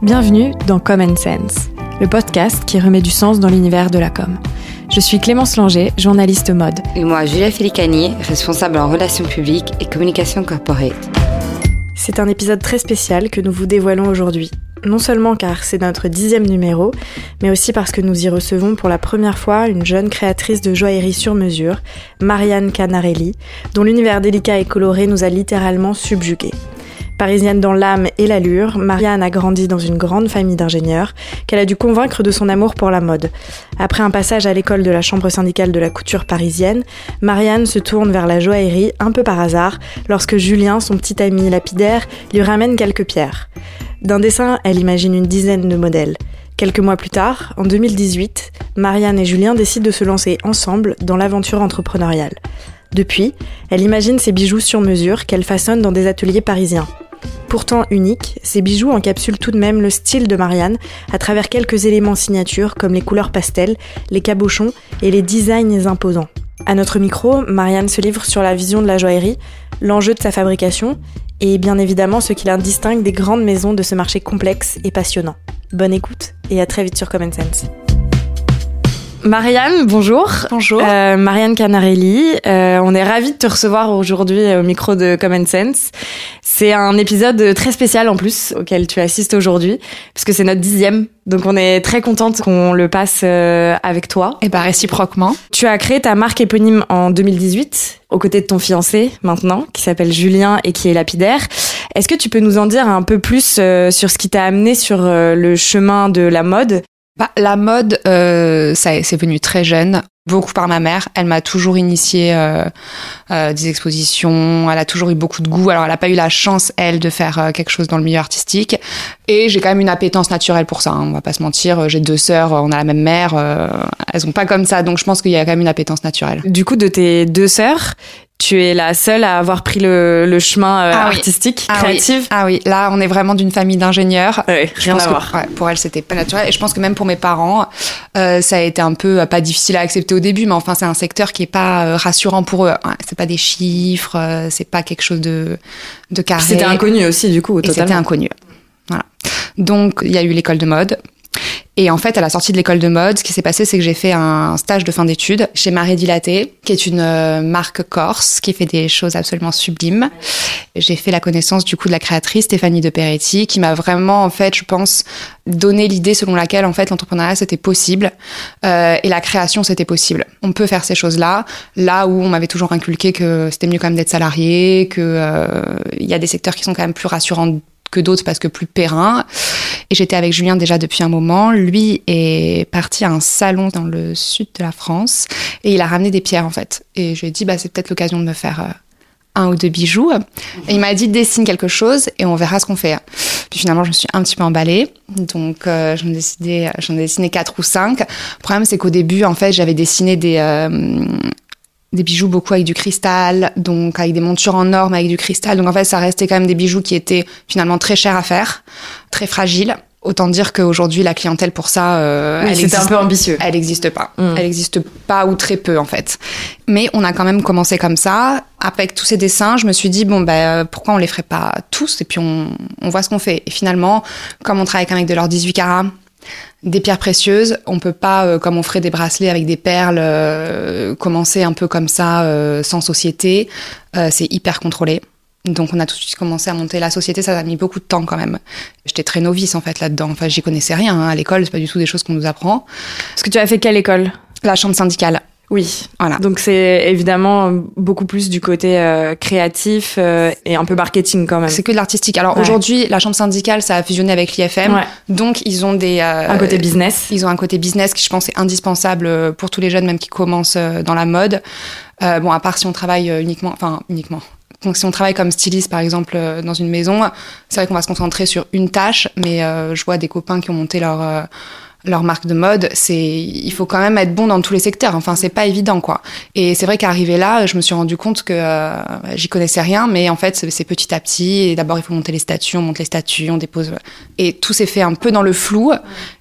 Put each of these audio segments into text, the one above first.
Bienvenue dans Common Sense, le podcast qui remet du sens dans l'univers de la com. Je suis Clémence Langer, journaliste mode. Et moi, Julia Félicani, responsable en relations publiques et communication corporate. C'est un épisode très spécial que nous vous dévoilons aujourd'hui. Non seulement car c'est notre dixième numéro, mais aussi parce que nous y recevons pour la première fois une jeune créatrice de joaillerie sur mesure, Marianne Canarelli, dont l'univers délicat et coloré nous a littéralement subjugués. Parisienne dans l'âme et l'allure, Marianne a grandi dans une grande famille d'ingénieurs qu'elle a dû convaincre de son amour pour la mode. Après un passage à l'école de la chambre syndicale de la couture parisienne, Marianne se tourne vers la joaillerie un peu par hasard lorsque Julien, son petit ami lapidaire, lui ramène quelques pierres. D'un dessin, elle imagine une dizaine de modèles. Quelques mois plus tard, en 2018, Marianne et Julien décident de se lancer ensemble dans l'aventure entrepreneuriale. Depuis, elle imagine ses bijoux sur mesure qu'elle façonne dans des ateliers parisiens. Pourtant uniques, ces bijoux encapsulent tout de même le style de Marianne à travers quelques éléments signatures comme les couleurs pastel, les cabochons et les designs imposants. À notre micro, Marianne se livre sur la vision de la joaillerie, l'enjeu de sa fabrication et bien évidemment ce qui la distingue des grandes maisons de ce marché complexe et passionnant. Bonne écoute et à très vite sur Common Sense. Marianne, bonjour. Bonjour. Euh, Marianne Canarelli, euh, on est ravis de te recevoir aujourd'hui au micro de Common Sense. C'est un épisode très spécial en plus auquel tu assistes aujourd'hui, puisque c'est notre dixième. Donc on est très contente qu'on le passe euh, avec toi. Et bah réciproquement. Tu as créé ta marque éponyme en 2018, aux côtés de ton fiancé maintenant, qui s'appelle Julien et qui est lapidaire. Est-ce que tu peux nous en dire un peu plus euh, sur ce qui t'a amené sur euh, le chemin de la mode? Bah, la mode, euh, ça c'est venu très jeune, beaucoup par ma mère. Elle m'a toujours initié euh, euh, des expositions. Elle a toujours eu beaucoup de goût. Alors elle n'a pas eu la chance elle de faire euh, quelque chose dans le milieu artistique. Et j'ai quand même une appétence naturelle pour ça. Hein, on va pas se mentir. J'ai deux sœurs, on a la même mère. euh, elles ont pas comme ça, donc je pense qu'il y a quand même une appétence naturelle. Du coup, de tes deux sœurs, tu es la seule à avoir pris le, le chemin euh, Ah oui. artistique, Ah oui. créatif. Ah oui, là on est vraiment d'une famille d'ingénieurs. Ouais, Je rien pense à que, voir. ouais, pour elle, c'était pas naturel. Et je pense que même pour mes parents, euh, ça a été un peu euh, pas difficile à accepter au début, mais enfin, c'est un secteur qui est pas euh, rassurant pour eux. Ouais, c'est pas des chiffres, euh, c'est pas quelque chose de de carré. C'était inconnu aussi, du coup, Et c'était totalement. inconnu. Voilà. Donc, il y a eu l'école de mode. Et en fait, à la sortie de l'école de mode, ce qui s'est passé, c'est que j'ai fait un stage de fin d'études chez Marie Dilaté, qui est une euh, marque corse qui fait des choses absolument sublimes. J'ai fait la connaissance du coup de la créatrice Stéphanie de Peretti, qui m'a vraiment, en fait, je pense, donné l'idée selon laquelle en fait l'entrepreneuriat c'était possible euh, et la création c'était possible. On peut faire ces choses-là, là où on m'avait toujours inculqué que c'était mieux quand même d'être salarié, que euh, il y a des secteurs qui sont quand même plus rassurants que d'autres parce que plus périn. Et j'étais avec Julien déjà depuis un moment. Lui est parti à un salon dans le sud de la France et il a ramené des pierres en fait. Et je lui ai dit bah c'est peut-être l'occasion de me faire euh, un ou deux bijoux. Et il m'a dit dessine quelque chose et on verra ce qu'on fait. Puis finalement je me suis un petit peu emballée. Donc euh, j'en ai décidé j'en ai dessiné quatre ou cinq. Le problème c'est qu'au début en fait j'avais dessiné des euh, des bijoux beaucoup avec du cristal, donc avec des montures en or mais avec du cristal. Donc en fait, ça restait quand même des bijoux qui étaient finalement très chers à faire, très fragiles. Autant dire qu'aujourd'hui, la clientèle pour ça, euh, Oui, elle c'était un existe- peu ambitieux. Elle n'existe pas. Mm. Elle n'existe pas ou très peu en fait. Mais on a quand même commencé comme ça. Avec tous ces dessins, je me suis dit bon bah pourquoi on les ferait pas tous? Et puis on, on voit ce qu'on fait. Et finalement, comme on travaille avec un mec de l'or 18 carats, des pierres précieuses, on peut pas, euh, comme on ferait des bracelets avec des perles, euh, commencer un peu comme ça, euh, sans société. Euh, c'est hyper contrôlé. Donc on a tout de suite commencé à monter la société, ça a mis beaucoup de temps quand même. J'étais très novice en fait là-dedans. Enfin, j'y connaissais rien hein. à l'école, c'est pas du tout des choses qu'on nous apprend. Parce que tu as fait quelle école? La chambre syndicale, Oui. voilà. Donc c'est évidemment beaucoup plus du côté euh, créatif euh, et un peu marketing quand même. C'est que de l'artistique. Alors Ouais. aujourd'hui, la chambre syndicale, ça a fusionné avec l'IFM, Ouais. donc ils ont des euh, Un côté business. Ils ont un côté business qui, je pense, est indispensable euh, pour tous les jeunes, même qui commencent euh, dans la mode. Euh, bon, à part si on travaille uniquement, enfin uniquement. Donc, si on travaille comme styliste, par exemple, euh, dans une maison, c'est vrai qu'on va se concentrer sur une tâche, mais euh, je vois des copains qui ont monté leur euh, leur marque de mode, c'est il faut quand même être bon dans tous les secteurs. Enfin, c'est pas évident, quoi. Et c'est vrai qu'arrivé là, je me suis rendu compte que euh, j'y connaissais rien, mais en fait, c'est petit à petit. Et d'abord, il faut monter les statuts, on monte les statuts, on dépose, et tout s'est fait un peu dans le flou.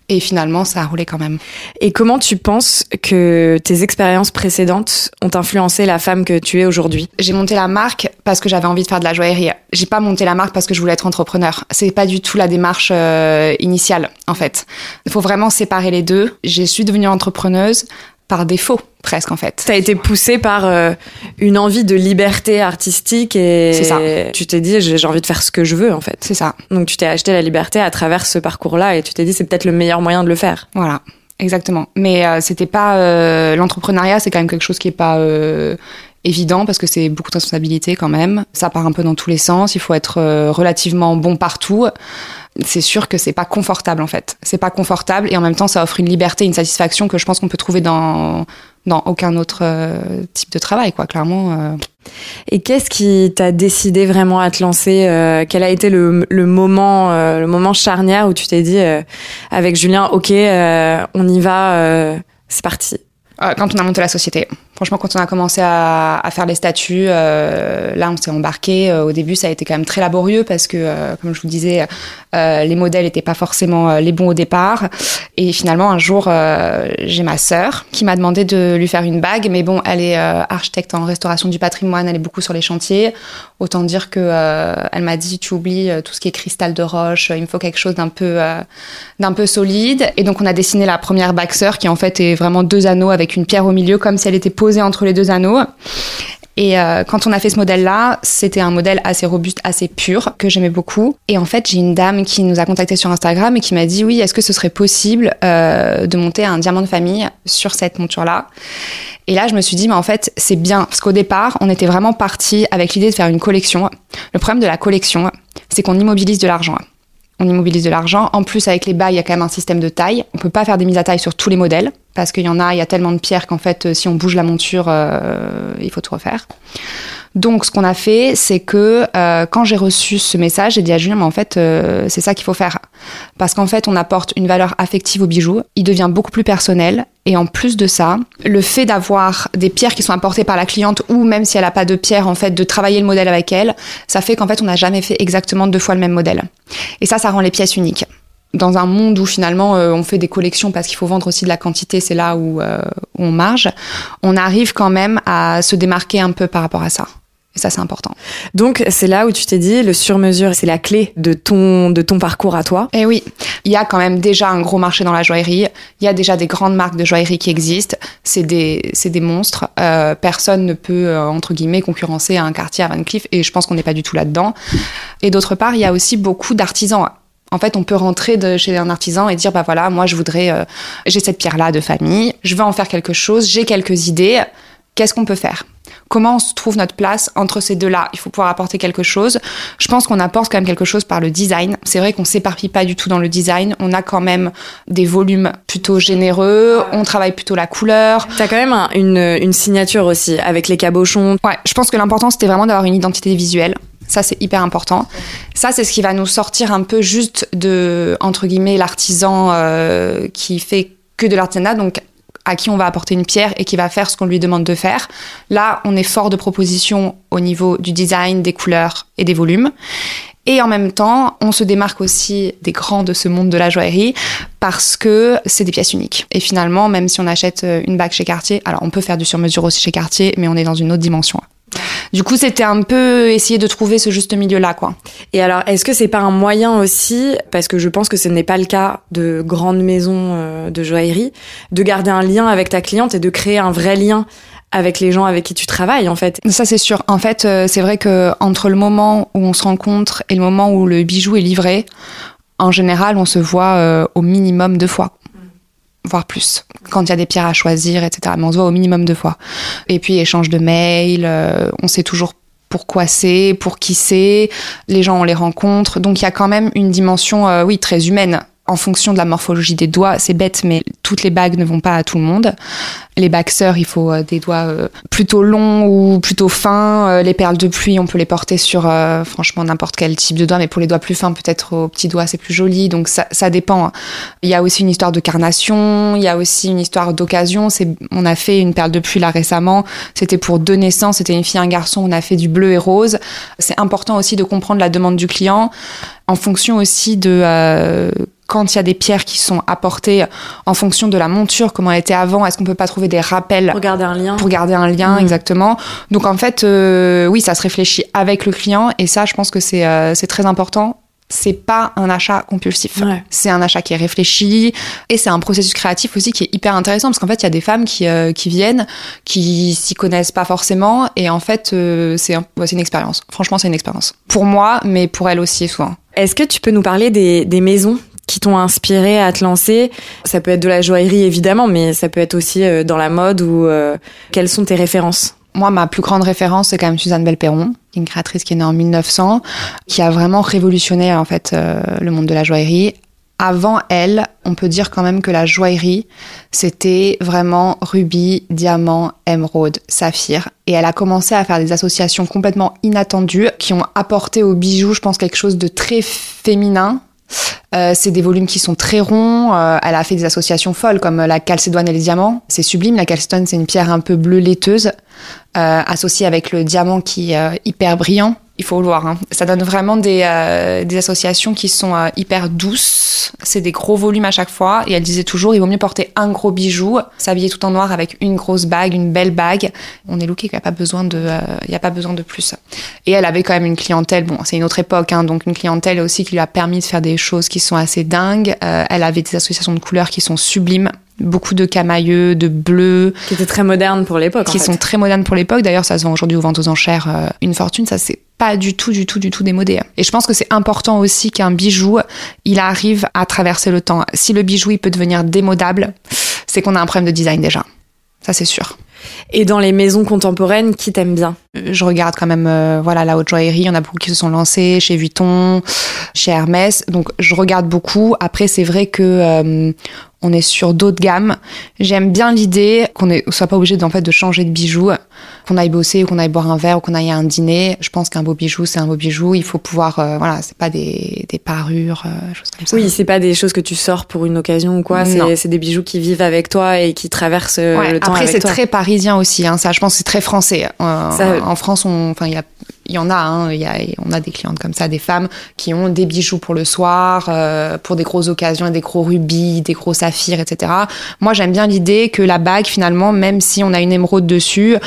Et finalement, ça a roulé quand même. Et comment tu penses que tes expériences précédentes ont influencé la femme que tu es aujourd'hui? J'ai monté la marque parce que j'avais envie de faire de la joaillerie. J'ai pas monté la marque parce que je voulais être entrepreneur. C'est pas du tout la démarche euh, initiale, en fait. Il faut vraiment séparer les deux. Je suis devenue entrepreneuse par défaut presque en fait. T'as été poussée par euh, une envie de liberté artistique et ça. tu t'es dit j'ai envie de faire ce que je veux en fait. C'est ça. Donc tu t'es acheté la liberté à travers ce parcours-là et tu t'es dit c'est peut-être le meilleur moyen de le faire. Voilà. Exactement. Mais euh, c'était pas euh, l'entrepreneuriat, c'est quand même quelque chose qui est pas euh, évident parce que c'est beaucoup de responsabilités quand même. Ça part un peu dans tous les sens. Il faut être euh, relativement bon partout. C'est sûr que c'est pas confortable en fait. C'est pas confortable et en même temps ça offre une liberté, une satisfaction que je pense qu'on peut trouver dans dans aucun autre euh, type de travail quoi. Clairement. euh. Et qu'est-ce qui t'a décidé vraiment à te lancer Quel a été le, le moment, le moment charnière où tu t'es dit avec Julien, ok, on y va, c'est parti? Euh, quand on a monté la société. Franchement, quand on a commencé à, à faire les statuts, euh, là, on s'est embarqué. Euh, au début, ça a été quand même très laborieux parce que, euh, comme je vous disais, euh, les modèles n'étaient pas forcément les bons au départ. Et finalement, un jour, j'ai ma sœur qui m'a demandé de lui faire une bague. Mais bon, elle est architecte en restauration du patrimoine, elle est beaucoup sur les chantiers. Autant dire que elle m'a dit, tu oublies tout ce qui est cristal de roche. Il me faut quelque chose d'un peu, d'un peu solide. Et donc, on a dessiné la première bague sœur qui en fait est vraiment deux anneaux avec une pierre au milieu, comme si elle était posée entre les deux anneaux. Et euh, quand on a fait ce modèle-là, c'était un modèle assez robuste, assez pur, que j'aimais beaucoup. Et en fait, j'ai une dame qui nous a contacté sur Instagram et qui m'a dit oui, est-ce que ce serait possible euh, de monter un diamant de famille sur cette monture-là? Et là, je me suis dit, mais en fait, c'est bien. Parce qu'au départ, on était vraiment parti avec l'idée de faire une collection. Le problème de la collection, c'est qu'on immobilise de l'argent on immobilise de l'argent. En plus, avec les bails, il y a quand même un système de taille. On peut pas faire des mises à taille sur tous les modèles parce qu'il y en a, il y a tellement de pierres qu'en fait, euh, si on bouge la monture, euh, il faut tout refaire. Donc, ce qu'on a fait, c'est que euh, quand j'ai reçu ce message, j'ai dit à Julien, mais en fait, c'est ça qu'il faut faire. Parce qu'en fait, on apporte une valeur affective au bijou. Il devient beaucoup plus personnel. Et en plus de ça, le fait d'avoir des pierres qui sont apportées par la cliente, ou même si elle n'a pas de pierre, en fait, de travailler le modèle avec elle, ça fait qu'en fait, on n'a jamais fait exactement deux fois le même modèle. Et ça, ça rend les pièces uniques dans un monde où finalement euh, on fait des collections parce qu'il faut vendre aussi de la quantité, c'est là où, euh, où on marge, on arrive quand même à se démarquer un peu par rapport à ça. Et ça, c'est important. Donc c'est là où tu t'es dit le sur-mesure, c'est la clé de ton de ton parcours à toi. Et oui, il y a quand même déjà un gros marché dans la joaillerie. Il y a déjà des grandes marques de joaillerie qui existent. C'est des c'est des monstres. Euh, personne ne peut euh, entre guillemets concurrencer un quartier à Van Cleef et je pense qu'on n'est pas du tout là-dedans. Et d'autre part, il y a aussi beaucoup d'artisans. En fait, on peut rentrer de chez un artisan et dire bah voilà, moi je voudrais, euh, j'ai cette pierre là de famille, je veux en faire quelque chose, j'ai quelques idées. Qu'est-ce qu'on peut faire? Comment on se trouve notre place entre ces deux-là? Il faut pouvoir apporter quelque chose. Je pense qu'on apporte quand même quelque chose par le design. C'est vrai qu'on s'éparpille pas du tout dans le design. On a quand même des volumes plutôt généreux. On travaille plutôt la couleur. T'as quand même un- une, une signature aussi avec les cabochons. Ouais, je pense que l'important c'était vraiment d'avoir une identité visuelle. Ça, c'est hyper important. Ça, c'est ce qui va nous sortir un peu juste de, entre guillemets, l'artisan euh, qui fait que de l'artisanat, donc à qui on va apporter une pierre et qui va faire ce qu'on lui demande de faire. Là, on est fort de propositions au niveau du design, des couleurs et des volumes. Et en même temps, on se démarque aussi des grands de ce monde de la joaillerie parce que c'est des pièces uniques. Et finalement, même si on achète une bague chez Cartier, alors on peut faire du sur-mesure aussi chez Cartier, mais on est dans une autre dimension. Du coup, c'était un peu essayer de trouver ce juste milieu-là, quoi. Et alors, est-ce que c'est pas un moyen aussi, parce que je pense que ce n'est pas le cas de grandes maisons euh, de joaillerie, de garder un lien avec ta cliente et de créer un vrai lien avec les gens avec qui tu travailles en fait? Ça, c'est sûr. En fait, euh, c'est vrai que entre le moment où on se rencontre et le moment où le bijou est livré, en général, on se voit euh, au minimum deux fois voire plus, quand il y a des pierres à choisir, etc. Mais on se voit au minimum deux fois. Et puis, échange de mails, euh, on sait toujours pourquoi c'est, pour qui c'est, les gens, on les rencontre. Donc, il y a quand même une dimension, euh, oui, très humaine. En fonction de la morphologie des doigts, c'est bête, mais toutes les bagues ne vont pas à tout le monde. Les bagues sœurs, il faut euh, des doigts euh, plutôt longs ou plutôt fins. Euh, les perles de pluie, on peut les porter sur franchement n'importe quel type de doigt, mais pour les doigts plus fins, peut-être aux petits doigts, c'est plus joli. Donc ça, ça dépend. Il y a aussi une histoire de carnation, il y a aussi une histoire d'occasion. On a fait une perle de pluie là récemment. C'était pour deux naissances, c'était une fille, un garçon. On a fait du bleu et rose. C'est important aussi de comprendre la demande du client en fonction aussi de euh, quand il y a des pierres qui sont apportées en fonction de la monture, comment elle était avant, est-ce qu'on peut pas trouver des rappels Pour garder un lien. Pour garder un lien, Mhm. exactement. Donc en fait, euh, oui, ça se réfléchit avec le client et ça, je pense que c'est euh, très important. C'est pas un achat compulsif. Ouais. C'est un achat qui est réfléchi et c'est un processus créatif aussi qui est hyper intéressant parce qu'en fait, il y a des femmes qui, euh, qui viennent, qui s'y connaissent pas forcément et en fait, euh, c'est un- ouais, une expérience. Franchement, c'est une expérience. Pour moi, mais pour elle aussi souvent. Est-ce que tu peux nous parler des, des maisons qui t'ont inspiré à te lancer Ça peut être de la joaillerie évidemment, mais ça peut être aussi euh, dans la mode ou euh, quelles sont tes références? Moi, ma plus grande référence, c'est quand même Suzanne Belperron, une créatrice qui est née en 1900, qui a vraiment révolutionné en fait euh, le monde de la joaillerie. Avant elle, on peut dire quand même que la joaillerie, c'était vraiment rubis, diamant, émeraude, saphir. Et elle a commencé à faire des associations complètement inattendues qui ont apporté au bijou, je pense, quelque chose de très féminin. Euh, c'est des volumes qui sont très ronds. Euh, elle a fait des associations folles comme la calcédoine et les diamants. C'est sublime. La calcédoine, c'est une pierre un peu bleue laiteuse, euh, associée avec le diamant qui est euh, hyper brillant. Il faut le voir. Hein. Ça donne vraiment des, euh, des associations qui sont euh, hyper douces. C'est des gros volumes à chaque fois. Et elle disait toujours, il vaut mieux porter un gros bijou, s'habiller tout en noir avec une grosse bague, une belle bague. On est looké, il n'y a pas besoin de, euh, il y a pas besoin de plus. Et elle avait quand même une clientèle. Bon, c'est une autre époque, hein, donc une clientèle aussi qui lui a permis de faire des choses qui sont assez dingues. Euh, elle avait des associations de couleurs qui sont sublimes. Beaucoup de camailleux, de bleus, Qui étaient très modernes pour l'époque. qui en fait. sont très modernes pour l'époque. D'ailleurs, ça se vend aujourd'hui aux ventes aux enchères euh, une fortune. Ça, c'est pas du tout, du tout, du tout démodé. Et je pense que c'est important aussi qu'un bijou, il arrive à traverser le temps. Si le bijou, il peut devenir démodable, c'est qu'on a un problème de design déjà. Ça, c'est sûr. Et dans les maisons contemporaines, qui t'aime bien? Euh, Je regarde quand même, euh, voilà, la haute joaillerie. Il y en a beaucoup qui se sont lancés chez Vuitton, chez Hermès. Donc, je regarde beaucoup. Après, c'est vrai que euh, on est sur d'autres gammes. J'aime bien l'idée qu'on ne soit pas obligé d'en fait de changer de bijoux, qu'on aille bosser ou qu'on aille boire un verre ou qu'on aille à un dîner. Je pense qu'un beau bijou, c'est un beau bijou. Il faut pouvoir, euh, voilà, c'est pas des, des parures, euh, choses comme ça. Oui, c'est pas des choses que tu sors pour une occasion ou quoi. C'est des bijoux qui vivent avec toi et qui traversent euh, Ouais, le temps après, c'est très parisien aussi. Hein, ça, je pense, que c'est très français. Euh, Ça- en France, on, enfin, il y a, il y en a. Hein, il y a, on a des clientes comme ça, des femmes qui ont des bijoux pour le soir, euh, pour des grosses occasions, des gros rubis, des gros saphirs, etc. Moi, j'aime bien l'idée que la bague, finalement, même si on a une émeraude dessus,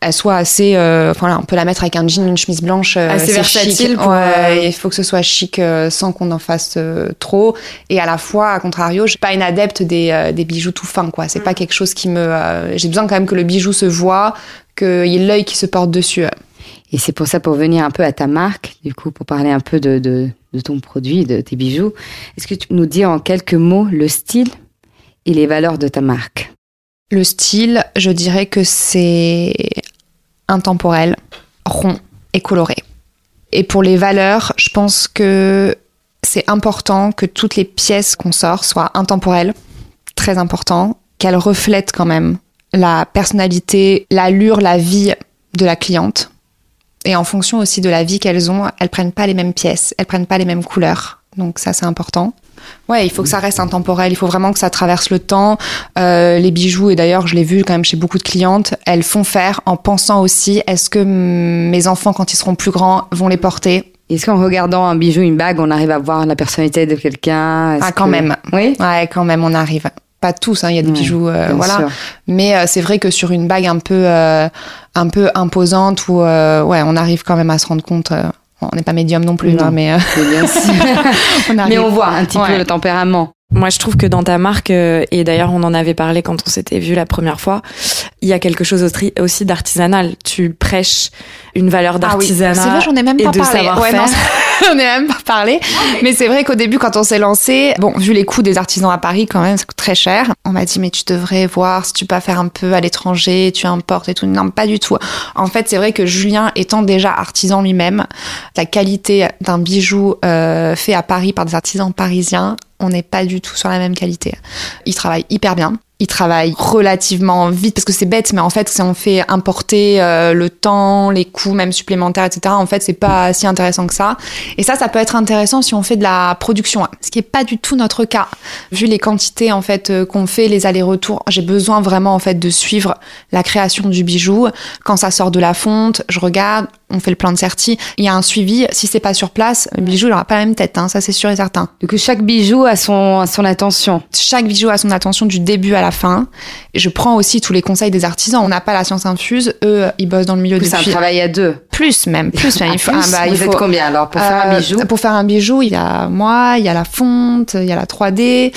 elle soit assez. euh, voilà, on peut la mettre avec un jean, une chemise blanche. euh, Assez versatile pour, Ouais, euh, il faut que ce soit chic euh, sans qu'on en fasse euh, trop. Et à la fois, à contrario, je suis pas une adepte des, euh, des bijoux tout fins, quoi. C'est pas quelque chose qui me. euh, J'ai besoin quand même que le bijou se voit, qu'il y ait l'œil qui se porte dessus. Et c'est pour ça, pour venir un peu à ta marque, du coup, pour parler un peu de, ton produit, de tes bijoux, est-ce que tu peux nous dire en quelques mots le style et les valeurs de ta marque? Le style, je dirais que c'est intemporel, rond et coloré. Et pour les valeurs, je pense que c'est important que toutes les pièces qu'on sort soient intemporelles, très important, qu'elles reflètent quand même la personnalité, l'allure, la vie de la cliente. Et en fonction aussi de la vie qu'elles ont, elles prennent pas les mêmes pièces, elles prennent pas les mêmes couleurs. Donc ça, c'est important. Ouais, il faut que ça reste intemporel, il faut vraiment que ça traverse le temps. Euh, les bijoux, et d'ailleurs, je l'ai vu quand même chez beaucoup de clientes, elles font faire en pensant aussi, est-ce que mes enfants, quand ils seront plus grands, vont les porter? Est-ce qu'en regardant un bijou, une bague, on arrive à voir la personnalité de quelqu'un? Ah, quand que- même. Oui? Ouais, quand même, on arrive. Pas tous, hein, il y a des Ouais, bijoux, euh, voilà. sûr. Mais euh, c'est vrai que sur une bague un peu, euh, un peu imposante, où euh, ouais, on arrive quand même à se rendre compte. euh, on n'est pas médium non plus, Non. hein, mais euh, C'est bien sûr. on arrive. Mais on voit un petit Ouais. peu le tempérament. Moi, je trouve que dans ta marque, euh, et d'ailleurs on en avait parlé quand on s'était vu la première fois, il y a quelque chose aussi- d'artisanal. Tu prêches une valeur Ah oui, d'artisanat. c'est vrai, j'en ai même et pas de parlé. savoir-faire. non, j'en ai même pas parlé. Mais c'est vrai qu'au début, quand on s'est lancé, bon, vu les coûts des artisans à Paris, quand même, ça coûte très cher. On m'a dit, mais tu devrais voir si tu peux faire un peu à l'étranger, tu importes et tout. Non, pas du tout. En fait, c'est vrai que Julien, étant déjà artisan lui-même, la qualité d'un bijou euh, fait à Paris par des artisans parisiens, on n'est pas du tout sur la même qualité. Il travaille hyper bien. Il travaille relativement vite parce que c'est bête, mais en fait, si on fait importer euh, le temps, les coûts même supplémentaires, etc., en fait, c'est pas si intéressant que ça. Et ça, ça peut être intéressant si on fait de la production, hein, ce qui est pas du tout notre cas. Vu les quantités en fait euh, qu'on fait, les allers-retours, j'ai besoin vraiment en fait de suivre la création du bijou. Quand ça sort de la fonte, je regarde on fait le plan de certi, il y a un suivi. Si c'est pas sur place, le bijou il aura pas la même tête, hein, ça c'est sûr et certain. Coup, chaque bijou a son, a son attention. Chaque bijou a son attention du début à la fin. Je prends aussi tous les conseils des artisans. On n'a pas la science infuse. Eux, ils bossent dans le milieu C'est un depuis travail à deux. plus même, plus même. Il faut, Plus, ah bah, il vous faut- êtes combien alors pour faire un Euh, bijou Pour faire un bijou, il y a moi, il y a la fonte, il y a la 3D,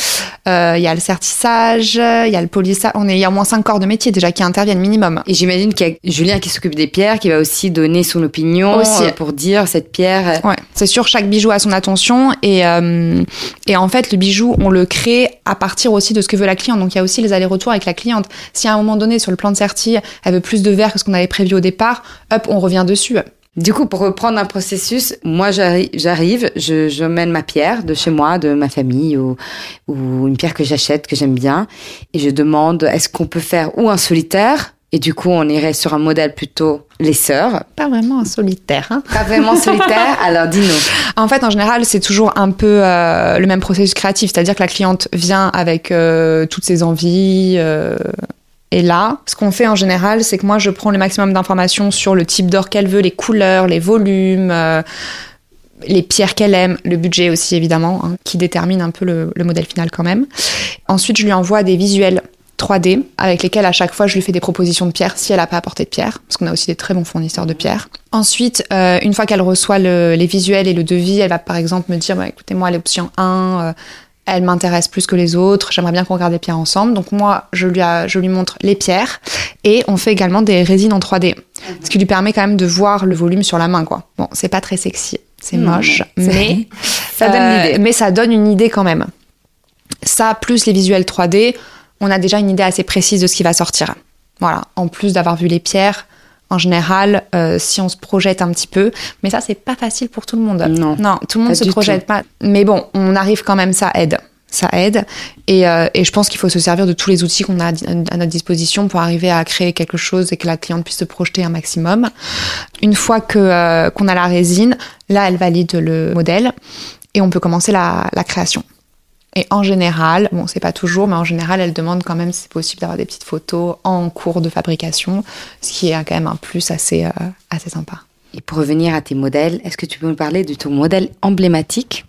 euh, il y a le sertissage, il y a le polissage. On est, il y a au moins cinq corps de métier déjà qui interviennent minimum. Et j'imagine qu'il y a Julien qui s'occupe des pierres, qui va aussi donner son opinion Aussi. euh, pour dire cette pierre. euh, Ouais, c'est sûr, chaque bijou a son attention et euh, et en fait le bijou on le crée à partir aussi de ce que veut la cliente. Donc il y a aussi les allers-retours avec la cliente. Si à un moment donné sur le plan de serti, elle veut plus de verre que ce qu'on avait prévu au départ, hop, on revient dessus. Du coup, pour reprendre un processus, moi j'arri- j'arrive, je, je mène ma pierre de chez moi, de ma famille, ou, ou une pierre que j'achète, que j'aime bien, et je demande est-ce qu'on peut faire ou un solitaire, et du coup on irait sur un modèle plutôt les sœurs, Pas vraiment solitaire. Hein. pas vraiment solitaire, alors dis-nous. En fait, en général, c'est toujours un peu euh, le même processus créatif, c'est-à-dire que la cliente vient avec euh, toutes ses envies. euh, et là, ce qu'on fait en général, c'est que moi, je prends le maximum d'informations sur le type d'or qu'elle veut, les couleurs, les volumes, les pierres qu'elle aime, le budget aussi évidemment, hein, qui détermine un peu le, le modèle final quand même. Ensuite, je lui envoie des visuels 3D avec lesquels à chaque fois je lui fais des propositions de pierres si elle n'a pas apporté de pierres, parce qu'on a aussi des très bons fournisseurs de pierres. Ensuite, euh, une fois qu'elle reçoit le- les visuels et le devis, elle va par exemple me dire bah, écoutez, moi, l'option 1, euh, elle m'intéresse plus que les autres, j'aimerais bien qu'on regarde les pierres ensemble. Donc moi, je lui, a- je lui montre les pierres et on fait également des résines en 3D, ce qui lui permet quand même de voir le volume sur la main. quoi. Bon, c'est pas très sexy, c'est moche, c'est- mais Ça donne euh. Mais ça donne une idée quand même. Ça, plus les visuels 3D, on a déjà une idée assez précise de ce qui va sortir. Voilà, en plus d'avoir vu les pierres, en général, euh, si on se projette un petit peu, mais ça, c'est pas facile pour tout le monde. Non, non tout le monde se projette pas. Mais bon, on arrive quand même, ça aide. Ça aide. Et, euh, et je pense qu'il faut se servir de tous les outils qu'on a à notre disposition pour arriver à créer quelque chose et que la cliente puisse se projeter un maximum. Une fois que euh, qu'on a la résine, là, elle valide le modèle et on peut commencer la, la création. Et en général, bon, c'est pas toujours, mais en général, elle demande quand même si c'est possible d'avoir des petites photos en cours de fabrication, ce qui est quand même un plus assez, euh, assez sympa. Et pour revenir à tes modèles, est-ce que tu peux nous parler de ton modèle emblématique?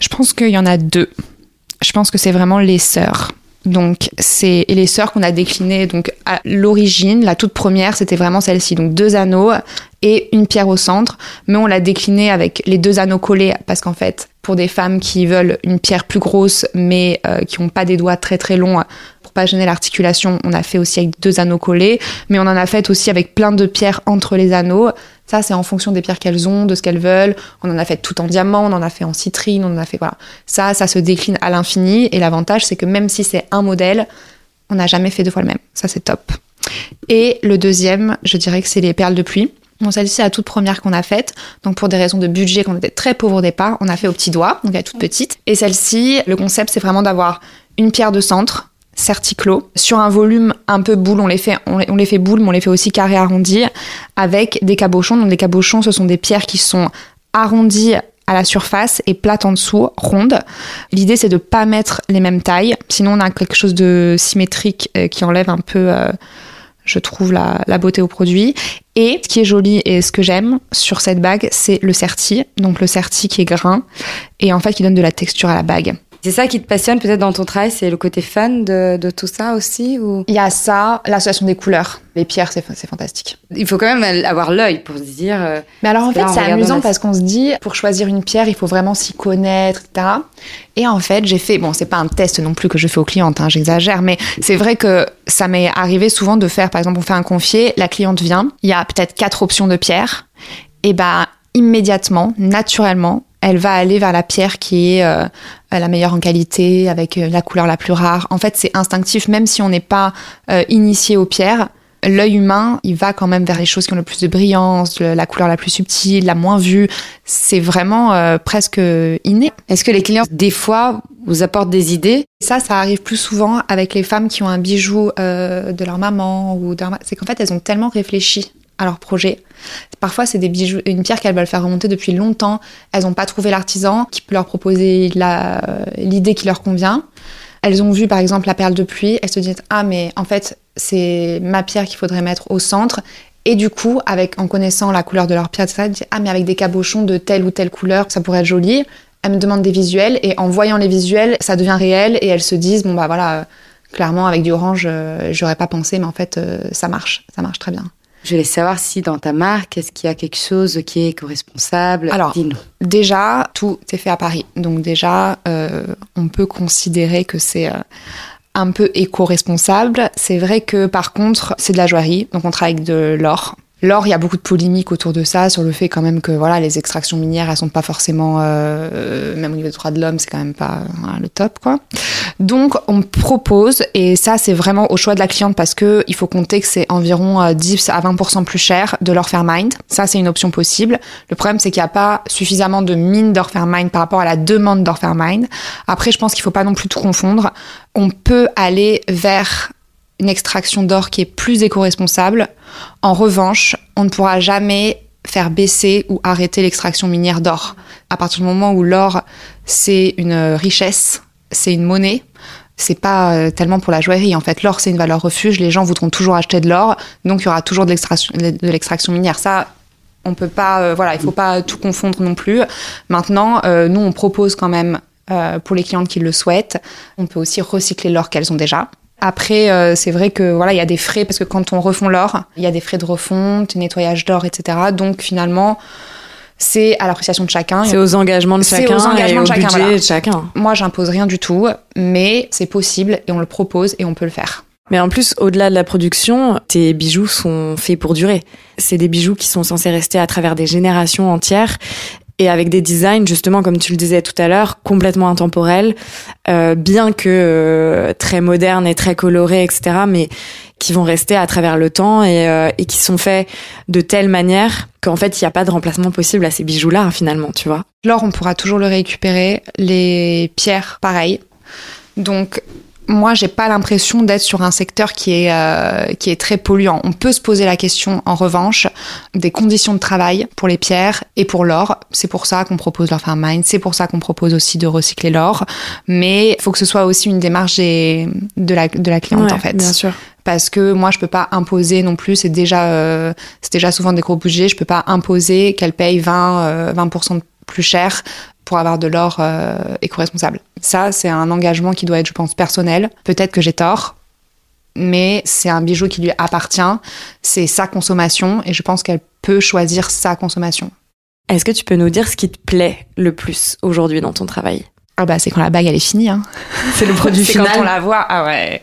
Je pense qu'il y en a deux. Je pense que c'est vraiment les sœurs. Donc, c'est les sœurs qu'on a déclinées. Donc, à l'origine, la toute première, c'était vraiment celle-ci. Donc, deux anneaux et une pierre au centre. Mais on l'a déclinée avec les deux anneaux collés parce qu'en fait, pour des femmes qui veulent une pierre plus grosse, mais euh, qui n'ont pas des doigts très très longs, pas gêner l'articulation, on a fait aussi avec deux anneaux collés. Mais on en a fait aussi avec plein de pierres entre les anneaux. Ça, c'est en fonction des pierres qu'elles ont, de ce qu'elles veulent. On en a fait tout en diamant, on en a fait en citrine, on en a fait voilà. Ça, ça se décline à l'infini. Et l'avantage, c'est que même si c'est un modèle, on n'a jamais fait deux fois le même. Ça, c'est top. Et le deuxième, je dirais que c'est les perles de pluie. Bon, celle-ci, c'est la toute première qu'on a faite. Donc, pour des raisons de budget, qu'on était très pauvre au départ, on a fait au petit doigt, donc elle est toute petite. Et celle-ci, le concept, c'est vraiment d'avoir une pierre de centre, certiclo, sur un volume un peu boule. On les fait, on les, fait boule, mais on les fait aussi carré arrondi, avec des cabochons. Donc, des cabochons, ce sont des pierres qui sont arrondies à la surface et plates en dessous, rondes. L'idée, c'est de pas mettre les mêmes tailles. Sinon, on a quelque chose de symétrique euh, qui enlève un peu, euh, je trouve, la, la beauté au produit. Et ce qui est joli et ce que j'aime sur cette bague, c'est le serti. Donc, le serti qui est grain et en fait qui donne de la texture à la bague. C'est ça qui te passionne peut-être dans ton travail, c'est le côté fun de, de tout ça aussi ou... Il y a ça, l'association des couleurs. Les pierres, c'est c'est fantastique. Il faut quand même avoir l'œil pour se dire... euh, Mais alors en fait, c'est amusant la- parce qu'on se dit, pour choisir une pierre, il faut vraiment s'y connaître, etc. Et en fait, j'ai fait, bon, c'est pas un test non plus que je fais aux clientes, hein, j'exagère, mais c'est vrai que ça m'est arrivé souvent de faire, par exemple, on fait un confié, la cliente vient, il y a peut-être quatre options de pierres, et ben immédiatement, naturellement, elle va aller vers la pierre qui est euh, la meilleure en qualité, avec euh, la couleur la plus rare. En fait, c'est instinctif, même si on n'est pas euh, initié aux pierres. L'œil humain, il va quand même vers les choses qui ont le plus de brillance, le- la couleur la plus subtile, la moins vue. C'est vraiment euh, presque inné. Est-ce que les clients, des fois, vous apportent des idées? Ça, ça arrive plus souvent avec les femmes qui ont un bijou euh, de leur maman ou de leur C'est qu'en fait, elles ont tellement réfléchi à leur projet. Parfois, c'est des bijoux, une pierre qu'elles veulent faire remonter depuis longtemps. Elles n'ont pas trouvé l'artisan qui peut leur proposer l'idée qui leur convient. Elles ont vu, par exemple, la perle de pluie. Elles se disent Ah, mais en fait, c'est ma pierre qu'il faudrait mettre au centre. Et du coup, avec en connaissant la couleur de leur pierre, etc., dit, ah mais avec des cabochons de telle ou telle couleur, ça pourrait être joli. Elles me demandent des visuels et en voyant les visuels, ça devient réel et elles se disent bon bah voilà, clairement avec du orange, euh, j'aurais pas pensé, mais en fait euh, ça marche, ça marche très bien. Je voulais savoir si dans ta marque, est-ce qu'il y a quelque chose qui est éco-responsable Alors. Déjà, tout est fait à Paris. Donc déjà, euh, on peut considérer que c'est euh, un peu éco-responsable. C'est vrai que par contre, c'est de la joaillerie. Donc on travaille avec de l'or. L'or, il y a beaucoup de polémiques autour de ça, sur le fait quand même que voilà, les extractions minières, elles sont pas forcément, euh, même au niveau des droits de l'homme, c'est quand même pas voilà, le top, quoi. Donc, on propose, et ça, c'est vraiment au choix de la cliente parce que il faut compter que c'est environ euh, 10 à 20% plus cher de l'or Fairmind. Ça, c'est une option possible. Le problème, c'est qu'il n'y a pas suffisamment de mines d'or Fairmind par rapport à la demande d'or Fairmind. Après, je pense qu'il faut pas non plus tout confondre. On peut aller vers une extraction d'or qui est plus éco-responsable. En revanche, on ne pourra jamais faire baisser ou arrêter l'extraction minière d'or. À partir du moment où l'or, c'est une richesse, c'est une monnaie, c'est pas euh, tellement pour la joaillerie. En fait, l'or, c'est une valeur refuge. Les gens voudront toujours acheter de l'or, donc il y aura toujours de l'extraction, minière. Ça, on peut pas, euh, voilà, il faut pas tout confondre non plus. Maintenant, euh, nous, on propose quand même pour les clientes qui le souhaitent, on peut aussi recycler l'or qu'elles ont déjà. Après, euh, c'est vrai que voilà, il y a des frais parce que quand on refond l'or, il y a des frais de refonte, nettoyage d'or, etc. Donc finalement, c'est à l'appréciation de chacun. C'est aux engagements de chacun aux engagements et au de chacun, budget voilà. de chacun. Moi, j'impose rien du tout, mais c'est possible et on le propose et on peut le faire. Mais en plus, au-delà de la production, tes bijoux sont faits pour durer. C'est des bijoux qui sont censés rester à travers des générations entières et avec des designs, justement, comme tu le disais tout à l'heure, complètement intemporels, euh, bien que euh, très modernes et très colorés, etc., mais qui vont rester à travers le temps et, euh, et qui sont faits de telle manière qu'en fait, il n'y a pas de remplacement possible à ces bijoux-là, finalement, tu vois. L'or, on pourra toujours le récupérer. Les pierres, pareil. Donc, moi, j'ai pas l'impression d'être sur un secteur qui est euh, qui est très polluant. On peut se poser la question, en revanche, des conditions de travail pour les pierres et pour l'or. C'est pour ça qu'on propose l'or Fairmind. C'est pour ça qu'on propose aussi de recycler l'or. Mais il faut que ce soit aussi une démarche des- de la de la cliente Ouais, en fait Bien sûr. parce que moi je peux pas imposer non plus c'est déjà euh, c'est déjà souvent des gros budgets je peux pas imposer qu'elle paye 20 euh, 20% de plus cher pour avoir de l'or euh, éco-responsable ça c'est un engagement qui doit être je pense personnel peut-être que j'ai tort mais c'est un bijou qui lui appartient c'est sa consommation et je pense qu'elle peut choisir sa consommation Est-ce que tu peux nous dire ce qui te plaît le plus aujourd'hui dans ton travail? Ah bah c'est quand la bague elle est finie hein. C'est le produit final. quand on la voit. Ah ouais.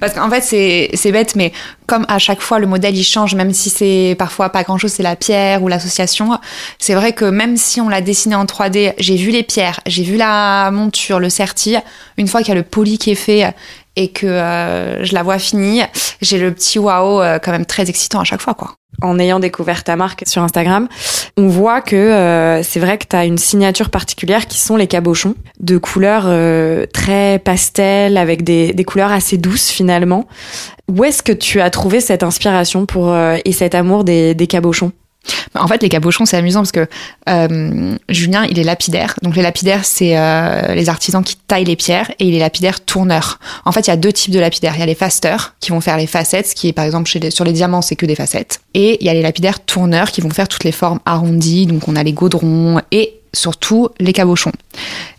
Parce qu'en fait, c'est, bête, mais comme à chaque fois, le modèle, il change, même si c'est parfois pas grand chose, c'est la pierre ou l'association. C'est vrai que même si on l'a dessiné en 3D, j'ai vu les pierres, j'ai vu la monture, le certi. Une fois qu'il y a le poli qui est fait et que euh, je la vois finie, j'ai le petit waouh quand même très excitant à chaque fois, quoi. en ayant découvert ta marque sur Instagram, on voit que euh, c'est vrai que tu as une signature particulière qui sont les cabochons, de couleurs euh, très pastel, avec des, des couleurs assez douces finalement. Où est-ce que tu as trouvé cette inspiration pour et cet amour des, des cabochons? En fait, les cabochons, c'est amusant parce que euh, Julien, il est lapidaire. Donc, les lapidaires, c'est euh, les artisans qui taillent les pierres et il est lapidaire tourneur. En fait, il y a deux types de lapidaires. Il y a les fasteurs qui vont faire les facettes, ce qui est par exemple chez les- sur les diamants, c'est que des facettes. Et il y a les lapidaires tourneurs qui vont faire toutes les formes arrondies. Donc, on a les gaudrons et surtout les cabochons.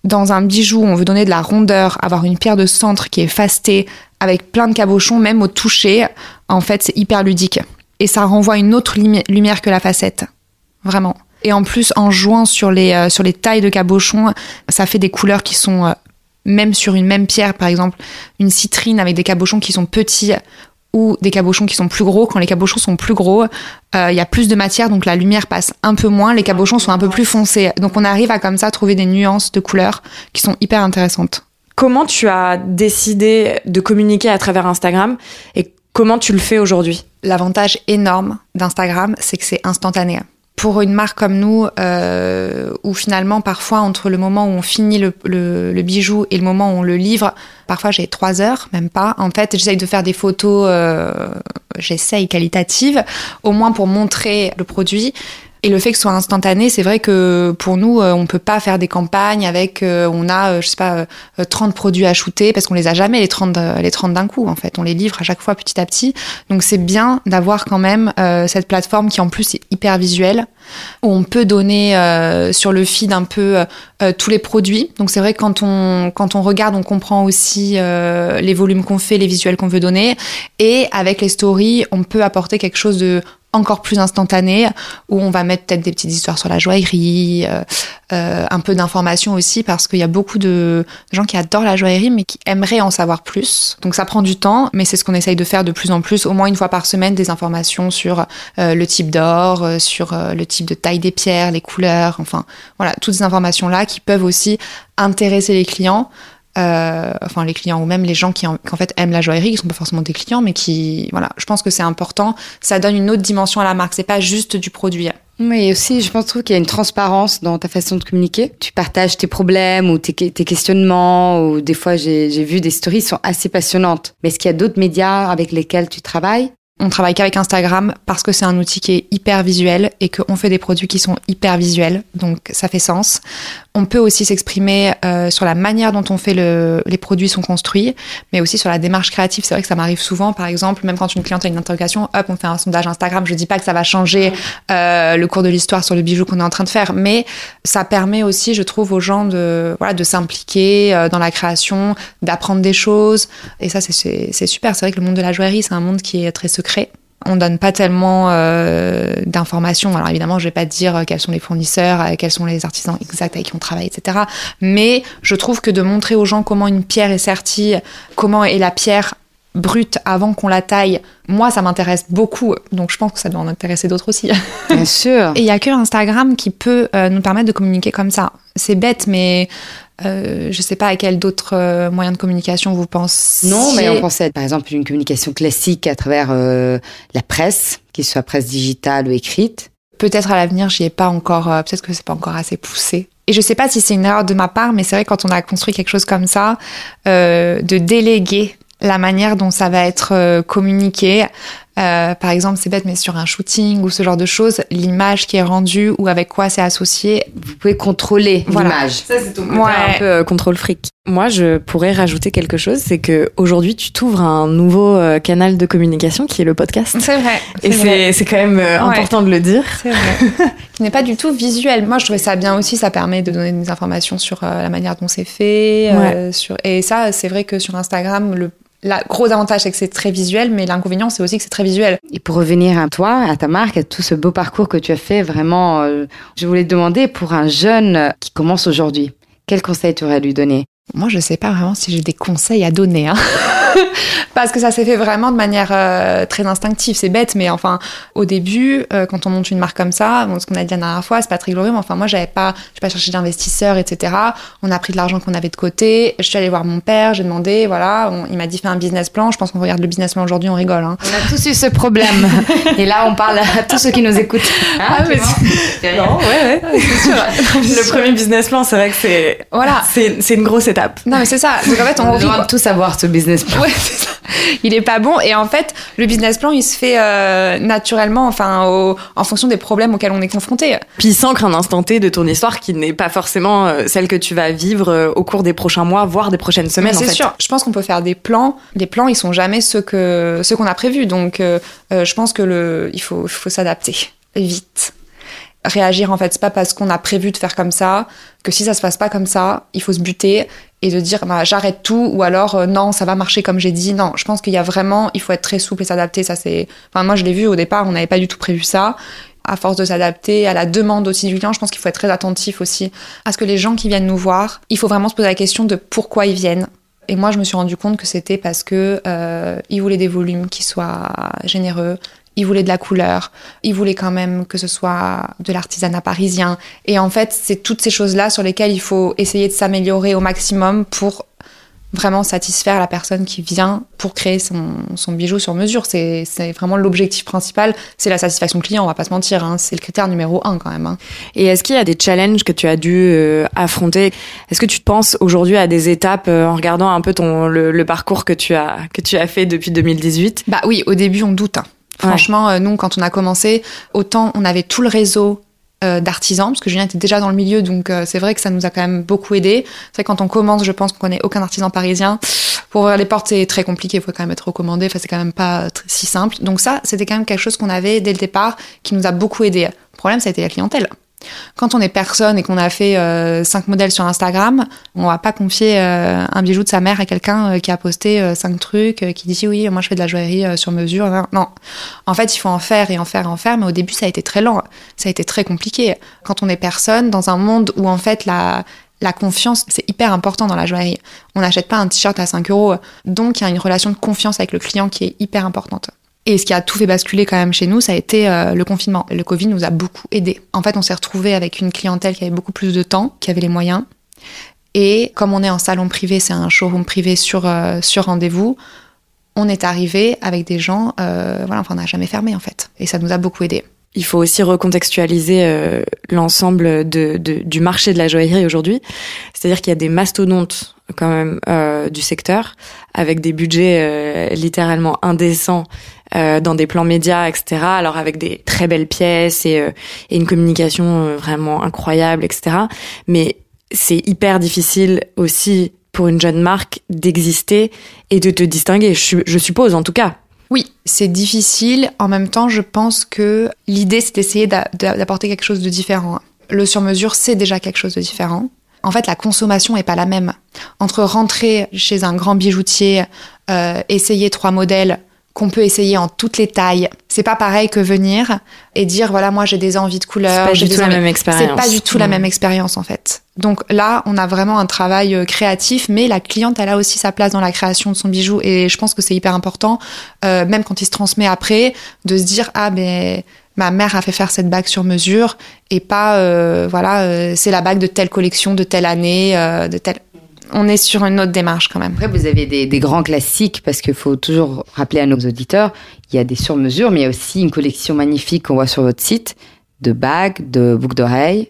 Dans un bijou, on veut donner de la rondeur, avoir une pierre de centre qui est fastée avec plein de cabochons, même au toucher. En fait, c'est hyper ludique. Et ça renvoie une autre lumi- lumière que la facette. Vraiment. Et en plus, en jouant sur les, euh, sur les tailles de cabochons, ça fait des couleurs qui sont, euh, même sur une même pierre, par exemple, une citrine avec des cabochons qui sont petits ou des cabochons qui sont plus gros. Quand les cabochons sont plus gros, euh, il y a plus de matière, donc la lumière passe un peu moins, les cabochons sont un peu plus foncés. Donc on arrive à comme ça trouver des nuances de couleurs qui sont hyper intéressantes. Comment tu as décidé de communiquer à travers Instagram et comment tu le fais aujourd'hui L'avantage énorme d'Instagram, c'est que c'est instantané. Pour une marque comme nous, euh, où finalement parfois entre le moment où on finit le, bijou et le moment où on le livre, parfois j'ai trois heures, même pas. En fait, j'essaye de faire des photos, euh, j'essaye qualitatives, au moins pour montrer le produit. Et le fait que ce soit instantané, c'est vrai que pour nous, on peut pas faire des campagnes avec, on a, je sais pas, 30 produits à shooter parce qu'on les a jamais les 30 les 30 d'un coup en fait. On les livre à chaque fois petit à petit. Donc c'est bien d'avoir quand même cette plateforme qui en plus est hyper visuelle où on peut donner sur le feed un peu tous les produits. Donc c'est vrai que quand on quand on regarde, on comprend aussi les volumes qu'on fait, les visuels qu'on veut donner et avec les stories, on peut apporter quelque chose de encore plus instantané, où on va mettre peut-être des petites histoires sur la joaillerie, euh, euh, un peu d'informations aussi, parce qu'il y a beaucoup de gens qui adorent la joaillerie, mais qui aimeraient en savoir plus. Donc ça prend du temps, mais c'est ce qu'on essaye de faire de plus en plus, au moins une fois par semaine, des informations sur euh, le type d'or, sur le type de taille des pierres, les couleurs, enfin voilà, toutes ces informations-là qui peuvent aussi intéresser les clients euh, enfin les clients ou même les gens qui en, fait aiment la joaillerie, qui sont pas forcément des clients, mais qui, voilà, je pense que c'est important. Ça donne une autre dimension à la marque. C'est pas juste du produit. Mais aussi, je pense qu'il y a une transparence dans ta façon de communiquer. Tu partages tes problèmes ou tes, tes questionnements, ou des fois j'ai vu des stories qui sont assez passionnantes. Mais est-ce qu'il y a d'autres médias avec lesquels tu travailles on travaille qu'avec Instagram parce que c'est un outil qui est hyper visuel et qu'on fait des produits qui sont hyper visuels, donc ça fait sens. On peut aussi s'exprimer euh, sur la manière dont on fait le, les produits sont construits, mais aussi sur la démarche créative. C'est vrai que ça m'arrive souvent, par exemple, même quand une cliente a une interrogation, hop, on fait un sondage Instagram. Je dis pas que ça va changer euh, le cours de l'histoire sur le bijou qu'on est en train de faire, mais ça permet aussi, je trouve, aux gens de voilà de s'impliquer euh, dans la création, d'apprendre des choses. Et ça, c'est super. C'est vrai que le monde de la joaillerie, c'est un monde qui est très secret on donne pas tellement euh, d'informations. Alors évidemment, je vais pas dire euh, quels sont les fournisseurs, euh, quels sont les artisans exacts avec qui on travaille, etc. Mais je trouve que de montrer aux gens comment une pierre est sertie, comment est la pierre brute avant qu'on la taille, moi ça m'intéresse beaucoup. Donc je pense que ça doit en intéresser d'autres aussi. Bien sûr. Et il y a que Instagram qui peut nous permettre de communiquer comme ça. C'est bête, mais euh, je ne sais pas à quel d'autres euh, moyens de communication vous pensez. Non, mais on pensait par exemple une communication classique à travers euh, la presse, qu'il soit presse digitale ou écrite. Peut-être à l'avenir, j'y ai pas encore. Peut-être que c'est pas encore assez poussé. Et je sais pas si c'est une erreur de ma part, mais c'est vrai quand on a construit quelque chose comme ça, de déléguer la manière dont ça va être communiqué euh, par exemple, c'est bête, mais sur un shooting ou ce genre de choses, l'image qui est rendue ou avec quoi c'est associé, vous pouvez contrôler l'image. Ça, c'est ton côté un peu euh, contrôle fric. Moi, je pourrais rajouter quelque chose, c'est que aujourd'hui, tu t'ouvres un nouveau euh, canal de communication qui est le podcast. C'est vrai. Et c'est quand même important de le dire. C'est vrai. qui n'est pas du tout visuel. Moi, je trouvais ça bien aussi. Ça permet de donner des informations sur la manière dont c'est fait. sur... Et ça, c'est vrai que sur Instagram, le le gros avantage, c'est que c'est très visuel, mais l'inconvénient, c'est aussi que c'est très visuel. Et pour revenir à toi, à ta marque, à tout ce beau parcours que tu as fait, vraiment, euh, je voulais te demander pour un jeune qui commence aujourd'hui, quel conseil tu aurais à lui donner? Moi, je sais pas vraiment si j'ai des conseils à donner. Hein. parce que ça s'est fait vraiment de manière euh, très instinctive. C'est bête, mais enfin, au début, euh, quand on monte une marque comme ça, ce qu'on a dit la dernière fois, c'est pas très glorieux, mais enfin, moi, j'avais pas, j'ai pas cherché d'investisseurs, etc. On a pris de l'argent qu'on avait de côté. Je suis allée voir mon père, j'ai demandé, voilà, il m'a dit fais un business plan. Je pense qu'on regarde le business plan aujourd'hui, on rigole. Hein. On a tous eu ce problème. Et là, on parle à tous ceux qui nous écoutent. Ah, mais non, ouais, ouais, sûr. le premier business plan, c'est vrai que c'est, voilà, c'est une grosse étape. Non, mais c'est ça. Donc en fait, on, on doit tous avoir ce business plan. Ouais, c'est ça. il est pas bon. Et en fait, le business plan, il se fait euh, naturellement, enfin, en fonction des problèmes auxquels on est confronté. Puis il s'ancre un instant T de ton histoire qui n'est pas forcément euh, celle que tu vas vivre euh, au cours des prochains mois, voire des prochaines semaines. C'est sûr. Je pense qu'on peut faire des plans. Les plans, ils sont jamais ceux que ceux qu'on a prévus. Donc, je pense que le, il faut, il faut s'adapter vite réagir en fait c'est pas parce qu'on a prévu de faire comme ça que si ça se passe pas comme ça il faut se buter et de dire bah, j'arrête tout ou alors euh, non ça va marcher comme j'ai dit. Non je pense qu'il y a vraiment il faut être très souple et s'adapter ça c'est enfin moi je l'ai vu au départ on n'avait pas du tout prévu ça. À force de s'adapter à la demande aussi du client je pense qu'il faut être très attentif aussi à ce que les gens qui viennent nous voir il faut vraiment se poser la question de pourquoi ils viennent. Et moi, je me suis rendu compte que c'était parce que euh, ils voulaient des volumes qui soient généreux, il voulait de la couleur, il voulait quand même que ce soit de l'artisanat parisien. Et en fait, c'est toutes ces choses-là sur lesquelles il faut essayer de s'améliorer au maximum pour vraiment satisfaire la personne qui vient pour créer son, bijou sur mesure. C'est vraiment l'objectif principal, c'est la satisfaction client, on va pas se mentir, hein. c'est le critère numéro un quand même. Hein. Et est-ce qu'il y a des challenges que tu as dû euh, affronter? Est-ce que tu te penses aujourd'hui à des étapes euh, en regardant un peu ton, le, parcours que tu, as, que tu as fait depuis 2018 Bah oui, au début on doute. Hein. Franchement, euh, nous, quand on a commencé, autant on avait tout le réseau euh, d'artisans, parce que Julien était déjà dans le milieu, donc euh, c'est vrai que ça nous a quand même beaucoup aidé. C'est vrai quand on commence, je pense qu'on connaît aucun artisan parisien. Pour ouvrir les portes, c'est très compliqué, il faut quand même être recommandé, enfin c'est quand même pas si simple. Donc ça, c'était quand même quelque chose qu'on avait dès le départ, qui nous a beaucoup aidé. Le problème, ça a été la clientèle. Quand on est personne et qu'on a fait euh, cinq modèles sur Instagram, on va pas confier euh, un bijou de sa mère à quelqu'un euh, qui a posté euh, cinq trucs, euh, qui dit oui, moi je fais de la joaillerie sur mesure. Non, non. En fait, il faut en faire et en faire et en faire, mais au début, ça a été très lent, ça a été très compliqué. Quand on est personne, dans un monde où en fait la la confiance, c'est hyper important dans la joaillerie. On n'achète pas un t-shirt à 5 euros. Donc, il y a une relation de confiance avec le client qui est hyper importante. Et ce qui a tout fait basculer quand même chez nous, ça a été euh, le confinement. Le Covid nous a beaucoup aidés. En fait, on s'est retrouvé avec une clientèle qui avait beaucoup plus de temps, qui avait les moyens. Et comme on est en salon privé, c'est un showroom privé sur, euh, sur rendez-vous, on est arrivé avec des gens, euh, voilà, enfin, on n'a jamais fermé en fait. Et ça nous a beaucoup aidés. Il faut aussi recontextualiser l'ensemble de, du marché de la joaillerie aujourd'hui. C'est-à-dire qu'il y a des mastodontes quand même du secteur avec des budgets littéralement indécents euh, dans des plans médias, etc. Alors avec des très belles pièces et, euh, une communication euh, vraiment incroyable, etc. Mais c'est hyper difficile aussi pour une jeune marque d'exister et de te distinguer. Je, suppose en tout cas. Oui, c'est difficile. En même temps, je pense que l'idée, c'est d'essayer d'a- d'a- d'apporter quelque chose de différent. Le sur-mesure, c'est déjà quelque chose de différent. En fait, la consommation est pas la même. Entre rentrer chez un grand bijoutier, essayer trois modèles qu'on peut essayer en toutes les tailles, c'est pas pareil que venir et dire voilà moi j'ai des envies de C'est couleurs, pas j'ai du tout la même expérience. c'est pas du tout la Mm. même expérience en fait. Donc là, on a vraiment un travail euh, créatif, mais la cliente, elle a aussi sa place dans la création de son bijou, et je pense que c'est hyper important, euh, même quand il se transmet après, de se dire ah ben ma mère a fait faire cette bague sur mesure, et pas euh, voilà euh, c'est la bague de telle collection, de telle année, euh, de telle. On est sur une autre démarche quand même. Après, vous avez des, des grands classiques parce qu'il faut toujours rappeler à nos auditeurs, il y a des sur-mesures, mais il y a aussi une collection magnifique qu'on voit sur votre site de bagues, de boucles d'oreilles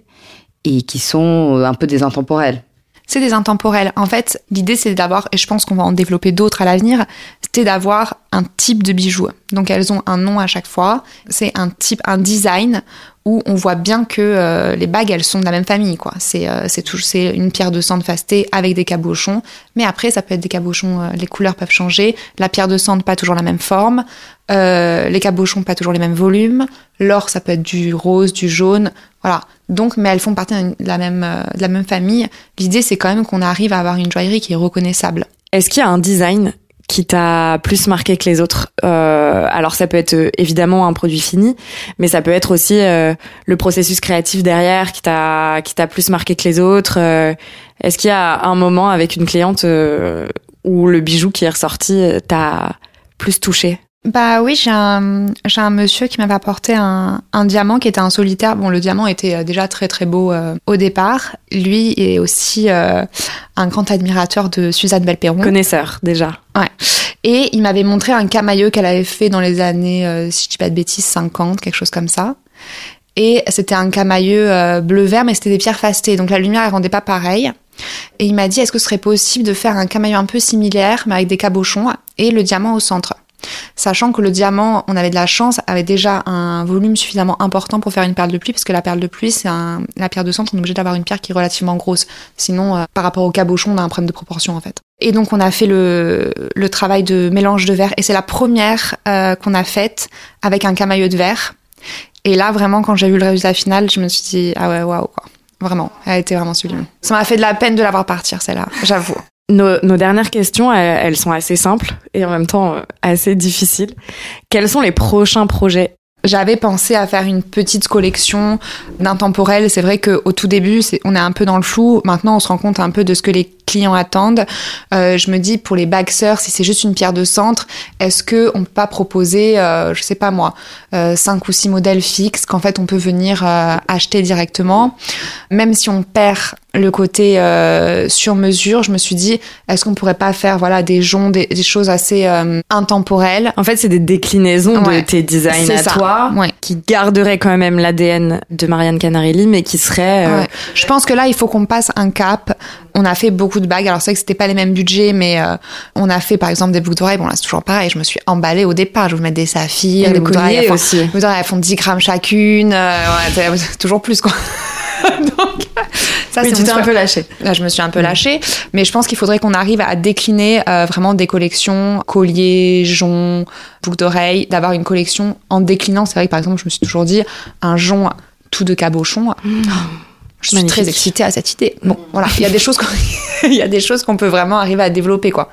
et qui sont euh, un peu des intemporels. C'est des intemporels. En fait, l'idée c'est d'avoir, et je pense qu'on va en développer d'autres à l'avenir, c'était d'avoir un type de bijoux. Donc elles ont un nom à chaque fois. C'est un type, un design où on voit bien que euh, les bagues elles sont de la même famille quoi. C'est euh, c'est une pierre de sang de fasté avec des cabochons. Mais après ça peut être des cabochons, euh, les couleurs peuvent changer. La pierre de sang pas toujours la même forme. Euh, les cabochons pas toujours les mêmes volumes. L'or ça peut être du rose, du jaune. Voilà. Donc, mais elles font partie de la même, de la même famille. L'idée, c'est quand même qu'on arrive à avoir une joaillerie qui est reconnaissable. Est-ce qu'il y a un design qui t'a plus marqué que les autres Euh, Alors ça peut être euh, évidemment un produit fini, mais ça peut être aussi euh, le processus créatif derrière qui t'a qui t'a plus marqué que les autres. Euh, Est-ce qu'il y a un moment avec une cliente euh, où le bijou qui est ressorti t'a plus touché? Bah oui, j'ai un, un monsieur qui m'avait apporté un, un diamant qui était un solitaire. Bon, le diamant était euh, déjà très très beau euh, au départ. Lui est aussi euh, un grand admirateur de Suzanne Belperron. Connaisseur déjà. Et il m'avait montré un camailleux qu'elle avait fait dans les années, euh, si je dis pas de bêtises, 50, quelque chose comme ça. Et c'était un camailleux euh, bleu-vert, mais c'était des pierres fastées. Donc la lumière, elle rendait pas pareil. Et il m'a dit, est-ce que ce serait possible de faire un camailleux un peu similaire, mais avec des cabochons et le diamant au centre? Sachant que le diamant, on avait de la chance, avait déjà un volume suffisamment important pour faire une perle de pluie, parce que la perle de pluie, c'est un, la pierre de centre, on est obligé d'avoir une pierre qui est relativement grosse. Sinon, euh, par rapport au cabochon, on a un problème de proportion en fait. Et donc, on a fait le, le travail de mélange de verre, et c'est la première euh, qu'on a faite avec un camailleux de verre. Et là, vraiment, quand j'ai vu le résultat final, je me suis dit, ah ouais, waouh, quoi. Vraiment, elle a été vraiment sublime. Ça m'a fait de la peine de la voir partir, celle-là, j'avoue. Nos, nos dernières questions, elles, sont assez simples et en même temps euh, assez difficiles. Quels sont les prochains projets? J'avais pensé à faire une petite collection d'intemporels. C'est vrai qu'au tout début, on est un peu dans le flou. Maintenant, on se rend compte un peu de ce que les clients attendent. Euh, je me dis, pour les bagseurs, si c'est juste une pierre de centre, est-ce que on peut pas proposer, euh, je sais pas moi, euh, cinq ou six modèles fixes qu'en fait on peut venir euh, acheter directement, même si on perd le côté sur mesure. Je me suis dit, est-ce qu'on pourrait pas faire voilà des joncs, des, des choses assez intemporelles? En fait, c'est des déclinaisons Ouais. de tes designs à ça. toi Ouais. qui garderaient quand même l'ADN de Marianne Canarelli, mais qui seraient... Ouais. Je pense que là, il faut qu'on passe un cap. On a fait beaucoup beaucoup de bagues. Alors c'est vrai que c'était pas les mêmes budgets, mais euh, on a fait par exemple des boucles d'oreilles. Bon là c'est toujours pareil. Je me suis emballée au départ. Je vous mettre des saphirs, des le boucles d'oreilles. font- aussi. Les boucles d'oreilles elles font 10 grammes chacune. euh, ouais, toujours plus quoi. Donc ça Oui, c'est tu t'es un peu lâché. Là, je me suis un peu lâchée, mais je pense qu'il faudrait qu'on arrive à décliner euh, vraiment des collections colliers, joncs, boucles d'oreilles, d'avoir une collection en déclinant. C'est vrai que par exemple, je me suis toujours dit un jonc tout de cabochon. Je suis Magnifique. très excitée à cette idée. Bon, voilà, il y a des choses qu'on il y a des choses qu'on peut vraiment arriver à développer quoi.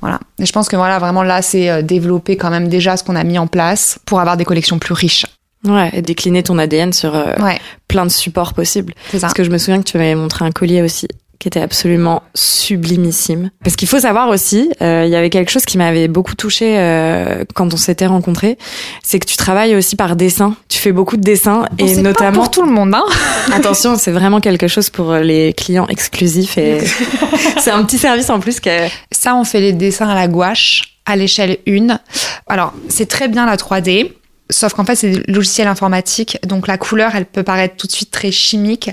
Voilà. Et je pense que voilà, vraiment là, c'est euh, développer quand même déjà ce qu'on a mis en place pour avoir des collections plus riches. Ouais, et décliner ton ADN sur euh, Ouais, plein de supports possibles. c'est ça. Parce que je me souviens que tu m'avais montré un collier aussi qui était absolument sublimissime. Parce qu'il faut savoir aussi, euh, il y avait quelque chose qui m'avait beaucoup touché euh, quand on s'était rencontrés, c'est que tu travailles aussi par dessin. Tu fais beaucoup de dessins Bon, et notamment pas pour tout le monde, hein. Attention, c'est vraiment quelque chose pour les clients exclusifs et c'est un petit service en plus que Ça, on fait les dessins à la gouache, à l'échelle 1. Alors, c'est très bien la 3D, sauf qu'en fait, c'est du logiciel informatique, donc la couleur, elle peut paraître tout de suite très chimique.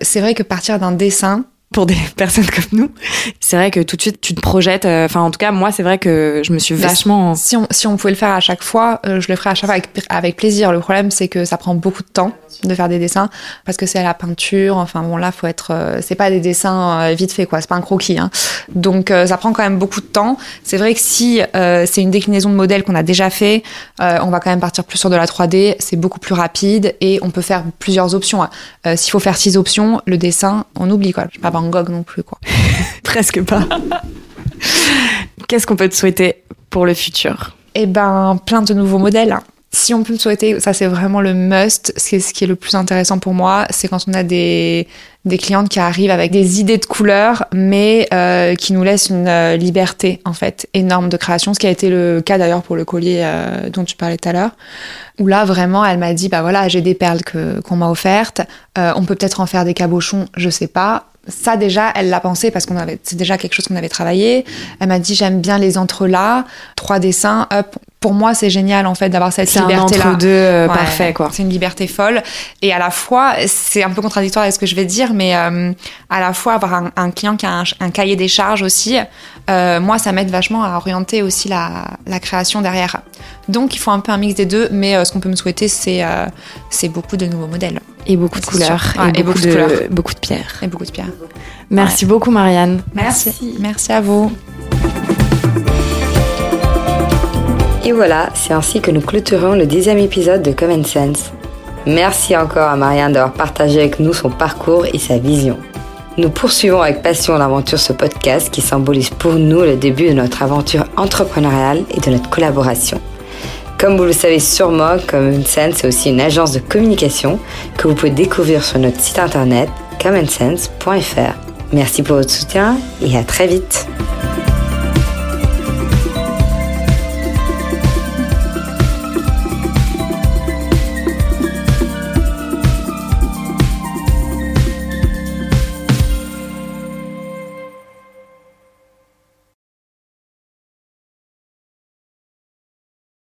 C'est vrai que partir d'un dessin, pour des personnes comme nous, c'est vrai que tout de suite tu te projettes. euh, Enfin, en tout cas, moi, c'est vrai que je me suis Mais vachement. si on, si on pouvait le faire à chaque fois, euh, je le ferais à chaque fois avec, avec plaisir. Le problème, c'est que ça prend beaucoup de temps de faire des dessins parce que c'est à la peinture. Enfin bon, là, faut être. euh, c'est pas des dessins vite fait, quoi. C'est pas un croquis. Hein. Donc, ça prend quand même beaucoup de temps. C'est vrai que si euh, c'est une déclinaison de modèle qu'on a déjà fait, euh, on va quand même partir plus sur de la 3D. C'est beaucoup plus rapide et on peut faire plusieurs options. Euh, S'il faut faire six options, le dessin, on oublie quoi. Je pas Van Gogh non plus, quoi. Presque pas. Qu'est-ce qu'on peut te souhaiter pour le futur? Eh ben, plein de nouveaux modèles. Si on peut me souhaiter, ça c'est vraiment le must. C'est ce qui est le plus intéressant pour moi, c'est quand on a des, des clientes qui arrivent avec des idées de couleurs, mais euh, qui nous laissent une euh, liberté en fait énorme de création. Ce qui a été le cas d'ailleurs pour le collier euh, dont tu parlais tout à l'heure, où là vraiment elle m'a dit bah voilà j'ai des perles que qu'on m'a offertes, on peut peut-être en faire des cabochons, je sais pas. Ça déjà, elle l'a pensé parce qu'on avait, c'est déjà quelque chose qu'on avait travaillé. Elle m'a dit j'aime bien les entrelacs, trois dessins, hop. Pour moi, c'est génial en fait d'avoir cette C'est un liberté-là. entre-deux euh, Ouais, parfait, quoi. C'est une liberté folle. Et à la fois, c'est un peu contradictoire avec ce que je vais dire, mais euh, à la fois avoir un, un client qui a un, un cahier des charges aussi, euh, moi, ça m'aide vachement à orienter aussi la, la création derrière. Donc, il faut un peu un mix des deux, mais euh, ce qu'on peut me souhaiter, c'est euh, c'est beaucoup de nouveaux modèles Et beaucoup de couleurs. Ouais, et, beaucoup, de, couleurs. beaucoup de pierres. et beaucoup de pierres. Merci beaucoup, Marianne. Merci à vous. Et voilà, c'est ainsi que nous clôturons le dixième épisode de Common Sense. Merci encore à Marianne d'avoir partagé avec nous son parcours et sa vision. Nous poursuivons avec passion l'aventure ce podcast qui symbolise pour nous le début de notre aventure entrepreneuriale et de notre collaboration. Comme vous le savez sûrement, Common Sense est aussi une agence de communication que vous pouvez découvrir sur notre site internet commonsense.fr. Merci pour votre soutien et à très vite.